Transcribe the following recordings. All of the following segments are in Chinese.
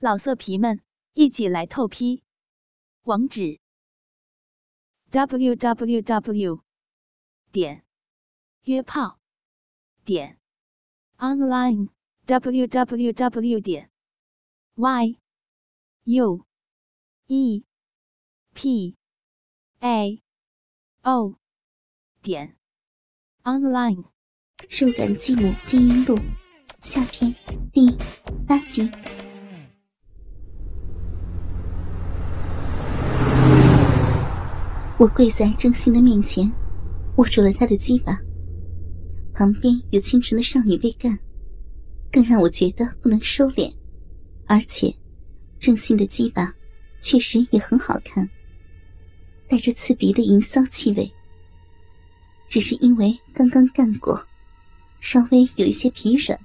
老色皮们，一起来透批！网址：w w w 点约炮点 online w w w 点 y u e p a o 点 online。肉感继母金银录下篇第八集。我跪在郑信的面前，握住了他的鸡巴。旁边有清纯的少女被干，更让我觉得不能收敛。而且，郑信的鸡巴确实也很好看，带着刺鼻的淫骚气味。只是因为刚刚干过，稍微有一些疲软。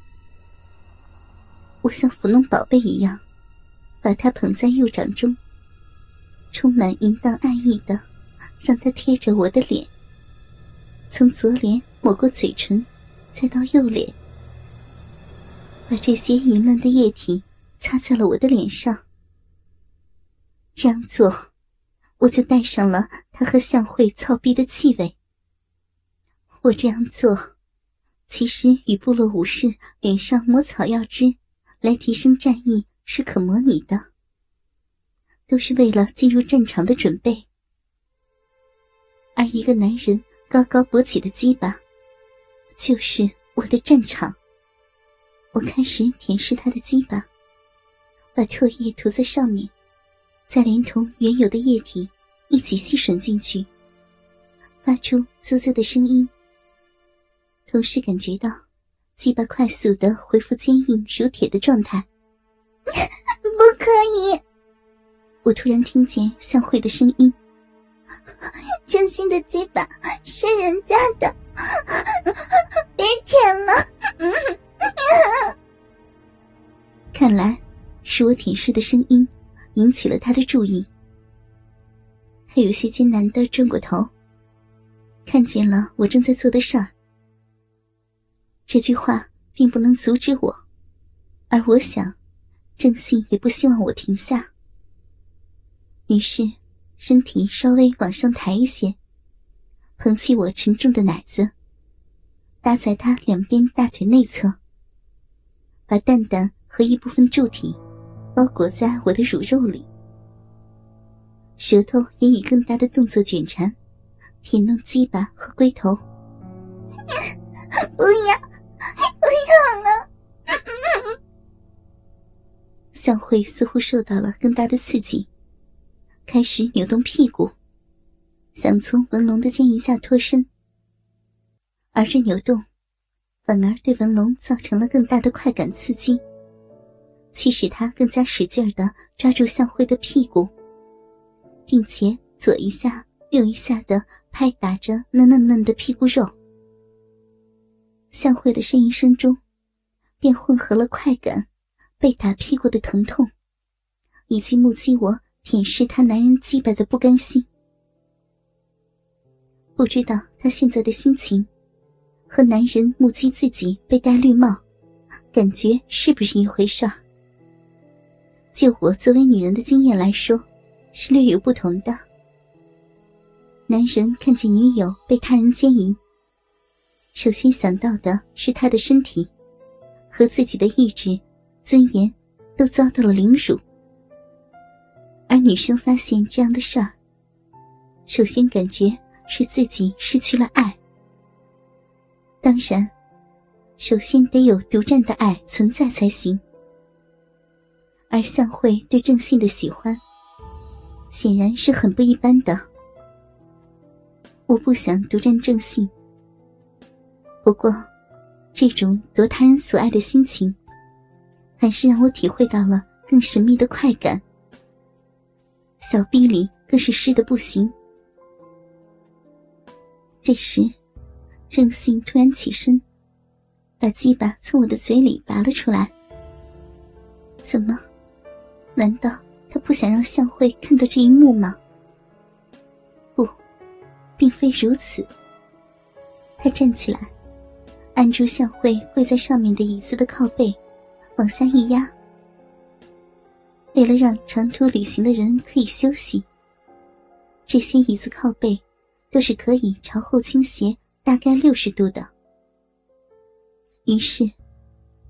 我像抚弄宝贝一样，把它捧在右掌中，充满淫荡爱意的。让他贴着我的脸，从左脸抹过嘴唇，再到右脸，把这些淫乱的液体擦在了我的脸上。这样做，我就带上了他和向慧操逼的气味。我这样做，其实与部落武士脸上抹草药汁来提升战意是可模拟的，都是为了进入战场的准备。而一个男人高高勃起的鸡巴，就是我的战场。我开始舔舐他的鸡巴，把唾液涂在上面，再连同原有的液体一起吸吮进去，发出啧啧的声音。同时感觉到鸡巴快速的恢复坚硬如铁的状态。不可以！我突然听见向慧的声音。真心的鸡巴是人家的，别舔了。看来是我舔舐的声音引起了他的注意，他有些艰难的转过头，看见了我正在做的事儿。这句话并不能阻止我，而我想，郑信也不希望我停下，于是。身体稍微往上抬一些，捧起我沉重的奶子，搭在他两边大腿内侧，把蛋蛋和一部分柱体包裹在我的乳肉里，舌头也以更大的动作卷缠，舔弄鸡巴和龟头。不要，不要了！向慧似乎受到了更大的刺激。开始扭动屁股，想从文龙的肩一下脱身，而这扭动反而对文龙造成了更大的快感刺激，驱使他更加使劲的抓住向辉的屁股，并且左一下右一下的拍打着那嫩嫩的屁股肉。向辉的呻吟声中，便混合了快感、被打屁股的疼痛，以及目击我。舔舐他男人祭拜的不甘心，不知道他现在的心情，和男人目击自己被戴绿帽，感觉是不是一回事？就我作为女人的经验来说，是略有不同的。男人看见女友被他人奸淫，首先想到的是他的身体，和自己的意志、尊严，都遭到了凌辱。而女生发现这样的事儿，首先感觉是自己失去了爱。当然，首先得有独占的爱存在才行。而向慧对郑信的喜欢，显然是很不一般的。我不想独占郑信，不过，这种夺他人所爱的心情，还是让我体会到了更神秘的快感。小臂里更是湿的不行。这时，郑信突然起身，把鸡巴从我的嘴里拔了出来。怎么？难道他不想让向慧看到这一幕吗？不，并非如此。他站起来，按住向慧跪在上面的椅子的靠背，往下一压。为了让长途旅行的人可以休息，这些椅子靠背都是可以朝后倾斜大概六十度的。于是，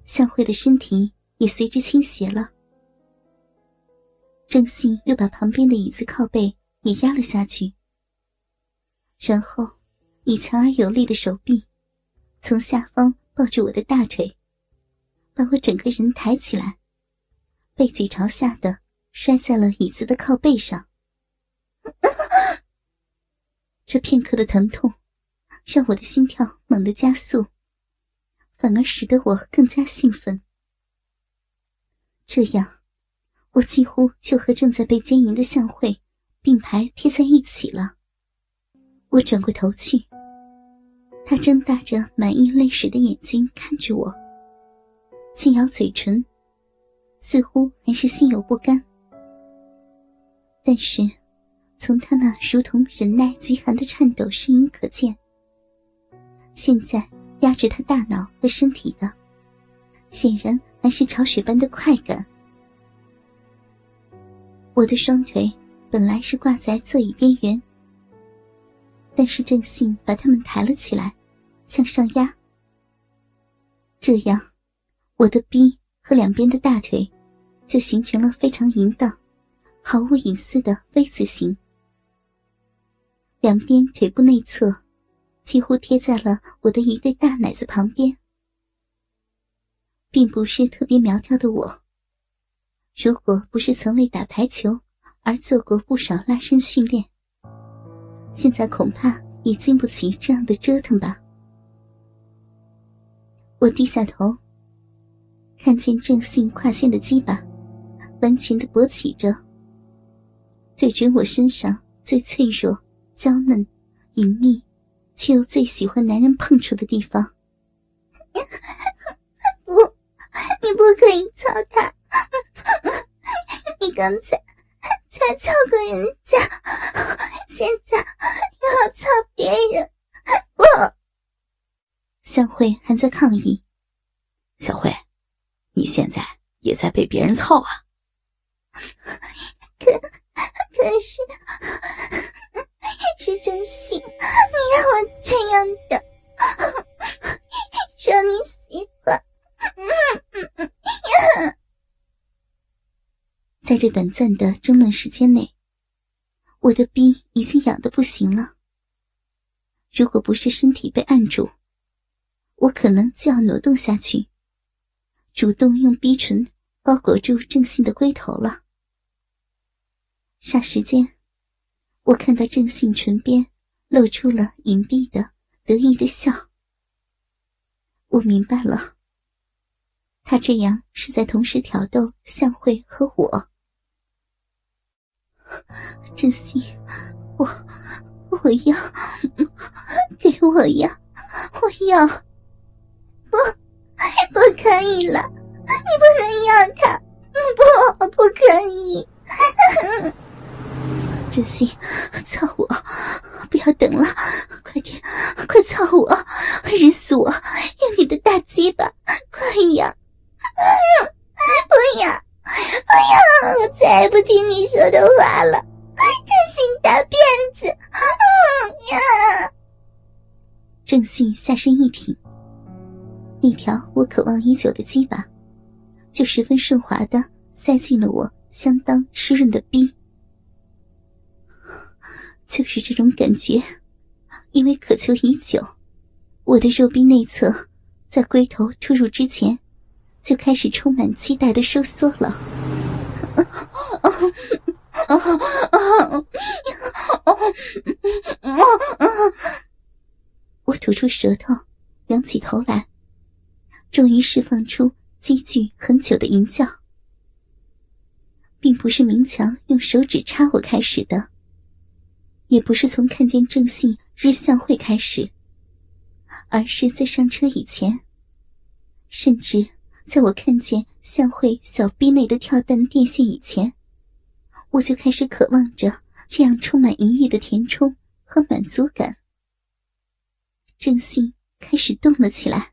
向慧的身体也随之倾斜了。郑信又把旁边的椅子靠背也压了下去，然后以强而有力的手臂从下方抱住我的大腿，把我整个人抬起来，背脊朝下的摔在了椅子的靠背上。这片刻的疼痛让我的心跳猛地加速。反而使得我更加兴奋。这样，我几乎就和正在被奸淫的向慧并排贴在一起了。我转过头去，他睁大着满溢泪水的眼睛看着我，轻咬嘴唇，似乎还是心有不甘。但是，从他那如同忍耐极寒的颤抖声音可见，现在。压制他大脑和身体的，显然还是潮水般的快感。我的双腿本来是挂在座椅边缘，但是郑信把他们抬了起来，向上压。这样，我的臂和两边的大腿就形成了非常淫荡、毫无隐私的 V 字形，两边腿部内侧。几乎贴在了我的一对大奶子旁边，并不是特别苗条的我。如果不是曾为打排球而做过不少拉伸训练，现在恐怕也经不起这样的折腾吧。我低下头，看见正信胯间的鸡巴完全的勃起着，对准我身上最脆弱、娇嫩、隐秘。却又最喜欢男人碰触的地方。不，你不可以操他！你刚才才操过人家，现在又要操别人，不！向慧还在抗议。小慧，你现在也在被别人操啊？可可是。是真心，你让我这样的，说你喜欢。在这短暂的争论时间内，我的逼已经痒得不行了。如果不是身体被按住，我可能就要挪动下去，主动用逼唇包裹住正信的龟头了。霎时间。我看到郑信唇边露出了隐蔽的得意的笑，我明白了，他这样是在同时挑逗向慧和我。郑信，我我要，给我呀，我要，可以了，你不能要他，不，不可以。真心，操我！不要等了，快点，快操我！日死我！用你的大鸡巴，快呀！不要，不要！我再也不听你说的话了！真心大骗子！呀！郑信下身一挺，那条我渴望已久的鸡巴，就十分顺滑的塞进了我相当湿润的逼。就是这种感觉，因为渴求已久，我的肉壁内侧在龟头突入之前，就开始充满期待的收缩了。我吐出舌头，仰起头来，终于释放出积聚很久的吟叫，并不是明强用手指插我开始的。也不是从看见郑信日向会开始，而是在上车以前，甚至在我看见向会小臂内的跳弹电线以前，我就开始渴望着这样充满淫欲的填充和满足感。郑信开始动了起来，